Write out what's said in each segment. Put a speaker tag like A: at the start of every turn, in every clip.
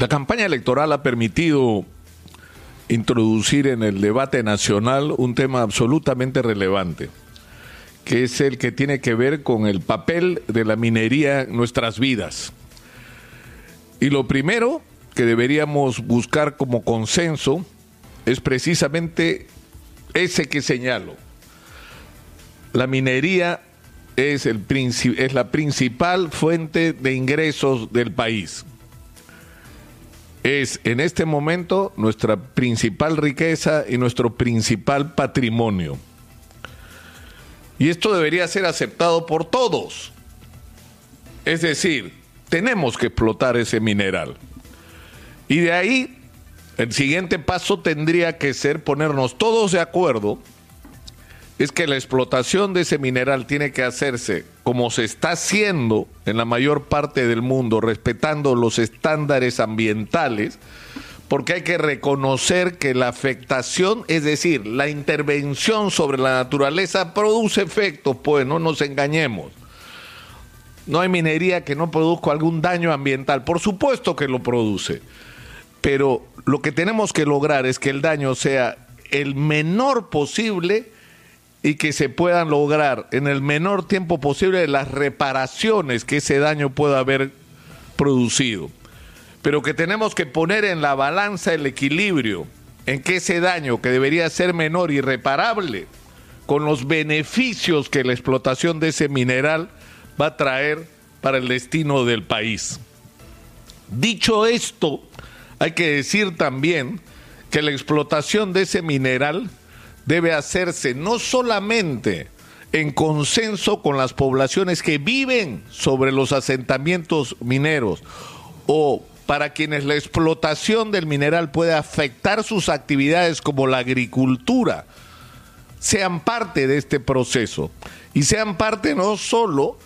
A: La campaña electoral ha permitido introducir en el debate nacional un tema absolutamente relevante, que es el que tiene que ver con el papel de la minería en nuestras vidas. Y lo primero que deberíamos buscar como consenso es precisamente ese que señalo. La minería es, es la principal fuente de ingresos del país es en este momento nuestra principal riqueza y nuestro principal patrimonio. Y esto debería ser aceptado por todos. Es decir, tenemos que explotar ese mineral. Y de ahí, el siguiente paso tendría que ser ponernos todos de acuerdo es que la explotación de ese mineral tiene que hacerse como se está haciendo en la mayor parte del mundo, respetando los estándares ambientales, porque hay que reconocer que la afectación, es decir, la intervención sobre la naturaleza produce efectos, pues no nos engañemos. No hay minería que no produzca algún daño ambiental, por supuesto que lo produce, pero lo que tenemos que lograr es que el daño sea el menor posible, y que se puedan lograr en el menor tiempo posible las reparaciones que ese daño pueda haber producido. Pero que tenemos que poner en la balanza el equilibrio en que ese daño, que debería ser menor y reparable, con los beneficios que la explotación de ese mineral va a traer para el destino del país. Dicho esto, hay que decir también que la explotación de ese mineral debe hacerse no solamente en consenso con las poblaciones que viven sobre los asentamientos mineros o para quienes la explotación del mineral puede afectar sus actividades como la agricultura, sean parte de este proceso y sean parte no solo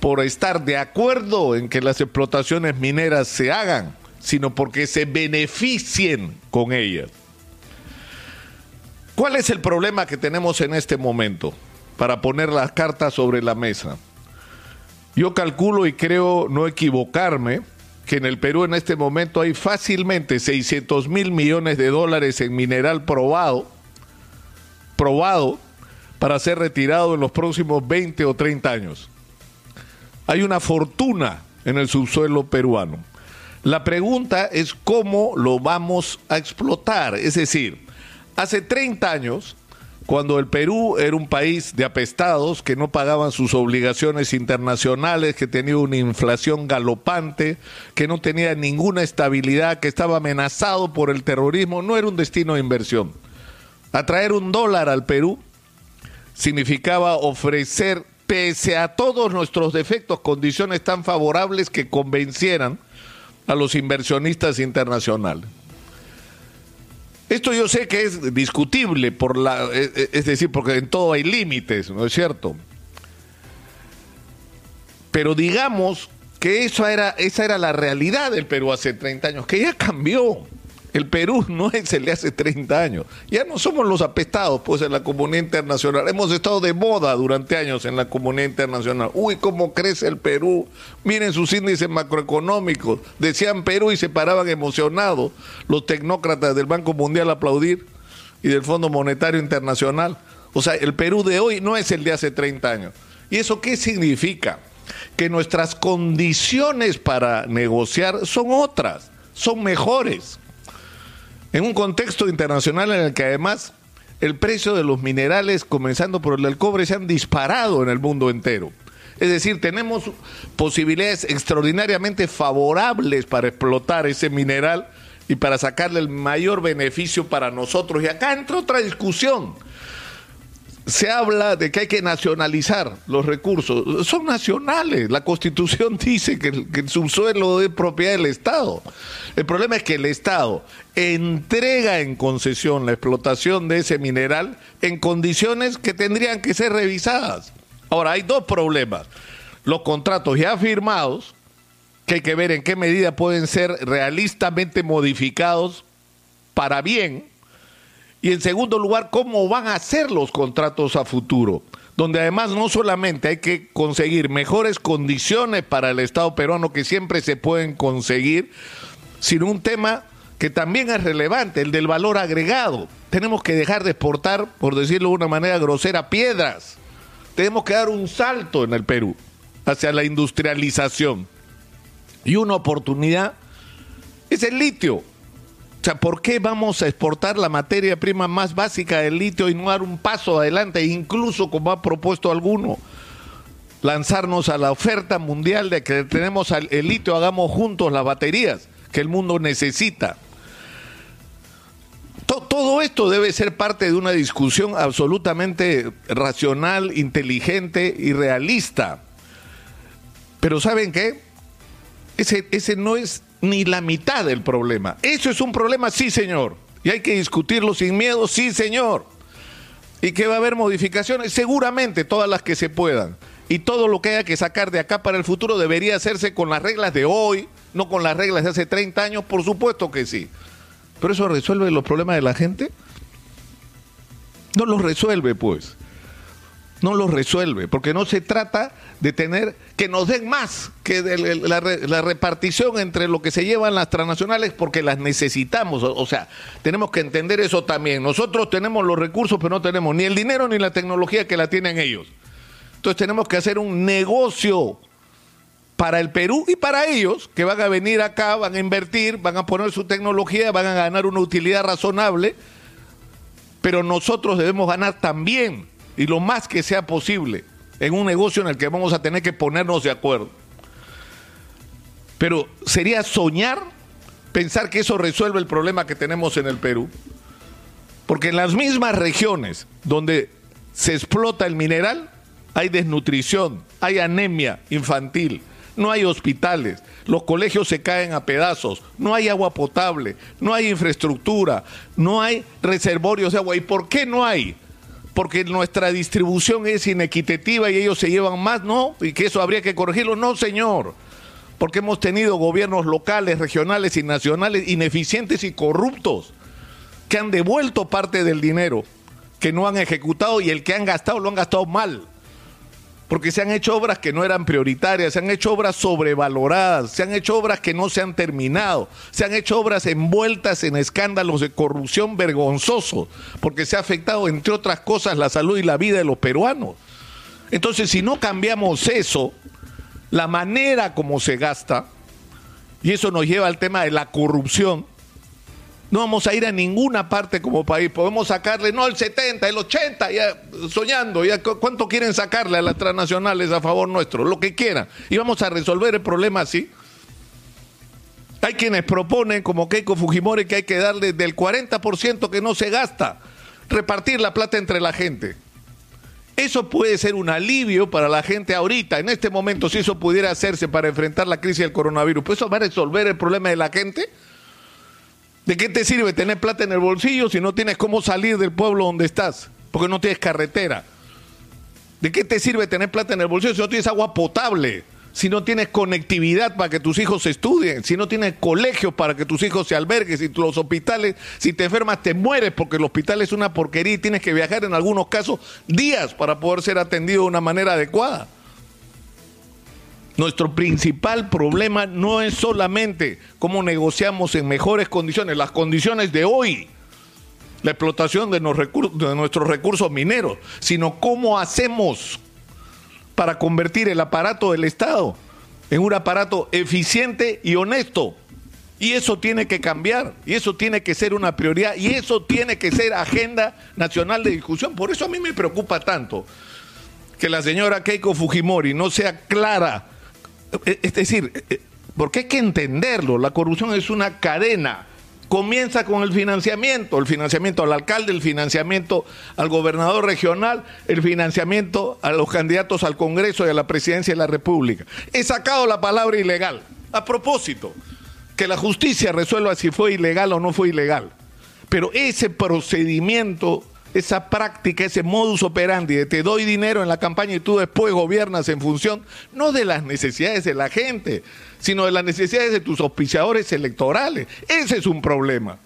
A: por estar de acuerdo en que las explotaciones mineras se hagan, sino porque se beneficien con ellas. ¿Cuál es el problema que tenemos en este momento para poner las cartas sobre la mesa? Yo calculo y creo no equivocarme que en el Perú en este momento hay fácilmente 600 mil millones de dólares en mineral probado, probado para ser retirado en los próximos 20 o 30 años. Hay una fortuna en el subsuelo peruano. La pregunta es cómo lo vamos a explotar, es decir, Hace 30 años, cuando el Perú era un país de apestados que no pagaban sus obligaciones internacionales, que tenía una inflación galopante, que no tenía ninguna estabilidad, que estaba amenazado por el terrorismo, no era un destino de inversión. Atraer un dólar al Perú significaba ofrecer, pese a todos nuestros defectos, condiciones tan favorables que convencieran a los inversionistas internacionales. Esto yo sé que es discutible, por la, e, e, es decir, porque en todo hay límites, ¿no es cierto? Pero digamos que eso era, esa era la realidad del Perú hace 30 años, que ya cambió. El Perú no es el de hace 30 años. Ya no somos los apestados, pues, en la comunidad internacional. Hemos estado de moda durante años en la comunidad internacional. Uy, cómo crece el Perú. Miren sus índices macroeconómicos. Decían Perú y se paraban emocionados los tecnócratas del Banco Mundial a aplaudir y del Fondo Monetario Internacional. O sea, el Perú de hoy no es el de hace 30 años. ¿Y eso qué significa? Que nuestras condiciones para negociar son otras, son mejores en un contexto internacional en el que además el precio de los minerales, comenzando por el del cobre, se han disparado en el mundo entero. Es decir, tenemos posibilidades extraordinariamente favorables para explotar ese mineral y para sacarle el mayor beneficio para nosotros. Y acá entra otra discusión se habla de que hay que nacionalizar los recursos. Son nacionales. La Constitución dice que el, subsuelo es propiedad del Estado. El problema es que el Estado entrega en concesión la explotación de ese mineral en condiciones que tendrían que ser revisadas. Ahora, hay dos problemas. Los contratos ya firmados, que hay que ver en qué medida pueden ser realistamente modificados para bien y en segundo lugar, cómo van a ser los contratos a futuro, donde además no solamente hay que conseguir mejores condiciones para el Estado peruano que siempre se pueden conseguir, sino un tema que también es relevante, el del valor agregado. Tenemos que dejar de exportar, por decirlo de una manera grosera, piedras. Tenemos que dar un salto en el Perú hacia la industrialización. Y una oportunidad es el litio. O sea, ¿por qué vamos a exportar la materia prima más básica del litio y no dar un paso adelante, incluso como ha propuesto alguno? Lanzarnos a la oferta mundial de que tenemos el litio, hagamos juntos las baterías que el mundo necesita. Todo esto debe ser parte de una discusión absolutamente racional, inteligente y realista. Pero ¿saben qué? Ese, ese no es ni la mitad del problema. Eso es un problema, sí, señor. Y hay que discutirlo sin miedo, sí, señor. Y que va a haber modificaciones, seguramente todas las que se puedan. Y todo lo que haya que sacar de acá para el futuro debería hacerse con las reglas de hoy, no con las reglas de hace 30 años, por supuesto que sí. Pero eso resuelve los problemas de la gente. No los resuelve, pues no lo resuelve, porque no se trata de tener que nos den más que la, repartición entre lo que se llevan las transnacionales, porque las necesitamos. O, sea, tenemos que entender eso también. Nosotros tenemos los recursos, pero no tenemos ni el dinero ni la tecnología que la tienen ellos. Entonces tenemos que hacer un negocio para el Perú y para ellos, que van a venir acá, van a invertir, van a poner su tecnología, van a ganar una utilidad razonable, pero nosotros debemos ganar también y lo más que sea posible en un negocio en el que vamos a tener que ponernos de acuerdo. Pero sería soñar pensar que eso resuelve el problema que tenemos en el Perú. Porque en las mismas regiones donde se explota el mineral, hay desnutrición, hay anemia infantil, no hay hospitales, los colegios se caen a pedazos, no hay agua potable, no hay infraestructura, no hay reservorios de agua. ¿Y por qué no hay? Porque nuestra distribución es inequitativa y ellos se llevan más, ¿no? Y que eso habría que corregirlo. No, señor. Porque hemos tenido gobiernos locales, regionales y nacionales ineficientes y corruptos que han devuelto parte del dinero que no han ejecutado y el que han gastado lo han gastado mal porque se han hecho obras que no eran prioritarias, se han hecho obras sobrevaloradas, se han hecho obras que no se han terminado, se han hecho obras envueltas en escándalos de corrupción vergonzosos, porque se ha afectado, entre otras cosas, la salud y la vida de los peruanos. Entonces, si no cambiamos eso, la manera como se gasta, y eso nos lleva al tema de la corrupción, no vamos a ir a ninguna parte como país. Podemos sacarle, no, el 70, el 80, ya soñando. Ya, ¿Cuánto quieren sacarle a las transnacionales a favor nuestro? Lo que quieran. Y vamos a resolver el problema así. Hay quienes proponen, como Keiko Fujimori, que hay que darle del 40% que no se gasta, repartir la plata entre la gente. Eso puede ser un alivio para la gente ahorita, en este momento, si eso pudiera hacerse para enfrentar la crisis del coronavirus. ¿Pues eso va a resolver el problema de la gente? ¿De qué te sirve tener plata en el bolsillo si no tienes cómo salir del pueblo donde estás? Porque no tienes carretera. ¿De qué te sirve tener plata en el bolsillo si no tienes agua potable? Si no tienes conectividad para que tus hijos estudien, si no tienes colegios para que tus hijos se alberguen, si los hospitales, si te enfermas te mueres porque el hospital es una porquería y tienes que viajar en algunos casos días para poder ser atendido de una manera adecuada. Nuestro principal problema no es solamente cómo negociamos en mejores condiciones, las condiciones de hoy, la explotación de, nuestros recursos mineros, sino cómo hacemos para convertir el aparato del Estado en un aparato eficiente y honesto. Y eso tiene que cambiar, y eso tiene que ser una prioridad, y eso tiene que ser agenda nacional de discusión. Por eso a mí me preocupa tanto que la señora Keiko Fujimori no sea clara es decir, eh, eh, porque hay que entenderlo, la corrupción es una cadena. Comienza con el financiamiento, el financiamiento al alcalde, el financiamiento al gobernador regional, el financiamiento a los candidatos al Congreso y a la presidencia de la República. He sacado la palabra ilegal. A propósito, que la justicia resuelva si fue ilegal o no fue ilegal. Pero ese procedimiento esa práctica, ese modus operandi de te doy dinero en la campaña y tú después gobiernas en función no de las necesidades de la gente, sino de las necesidades de tus auspiciadores electorales. Ese es un problema.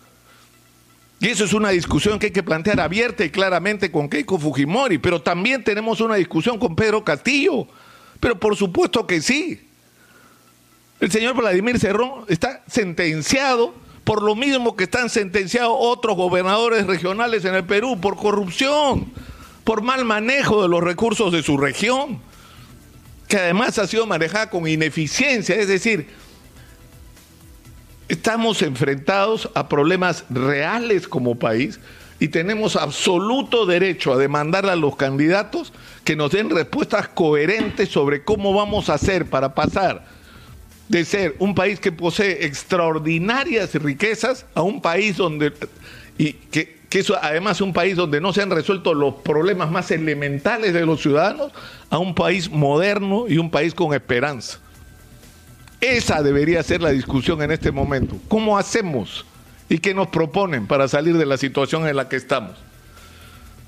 A: Y eso es una discusión que hay que plantear abierta y claramente con Keiko Fujimori, pero también tenemos una discusión con Pedro Castillo. Pero por supuesto que sí. El señor Vladimir Cerrón está sentenciado por lo mismo que están sentenciados otros gobernadores regionales en el Perú, por corrupción, por mal manejo de los recursos de su región, que además ha sido manejada con ineficiencia, es decir, estamos enfrentados a problemas reales como país y tenemos absoluto derecho a demandar a los candidatos que nos den respuestas coherentes sobre cómo vamos a hacer para pasar de ser un país que posee extraordinarias riquezas a un país donde y que, que eso además un país donde no se han resuelto los problemas más elementales de los ciudadanos a un país moderno y un país con esperanza. Esa debería ser la discusión en este momento. ¿Cómo hacemos y qué nos proponen para salir de la situación en la que estamos?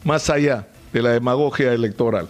A: Más allá de la demagogia electoral.